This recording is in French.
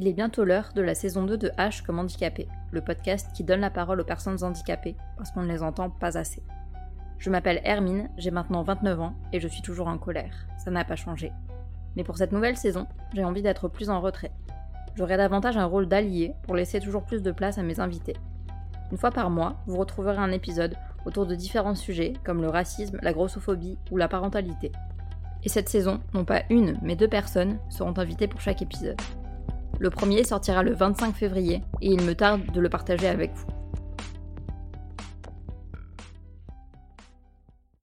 Il est bientôt l'heure de la saison 2 de H comme handicapé, le podcast qui donne la parole aux personnes handicapées parce qu'on ne les entend pas assez. Je m'appelle Hermine, j'ai maintenant 29 ans et je suis toujours en colère. Ça n'a pas changé. Mais pour cette nouvelle saison, j'ai envie d'être plus en retrait. J'aurai davantage un rôle d'allié pour laisser toujours plus de place à mes invités. Une fois par mois, vous retrouverez un épisode autour de différents sujets comme le racisme, la grossophobie ou la parentalité. Et cette saison, non pas une, mais deux personnes seront invitées pour chaque épisode. Le premier sortira le 25 février et il me tarde de le partager avec vous.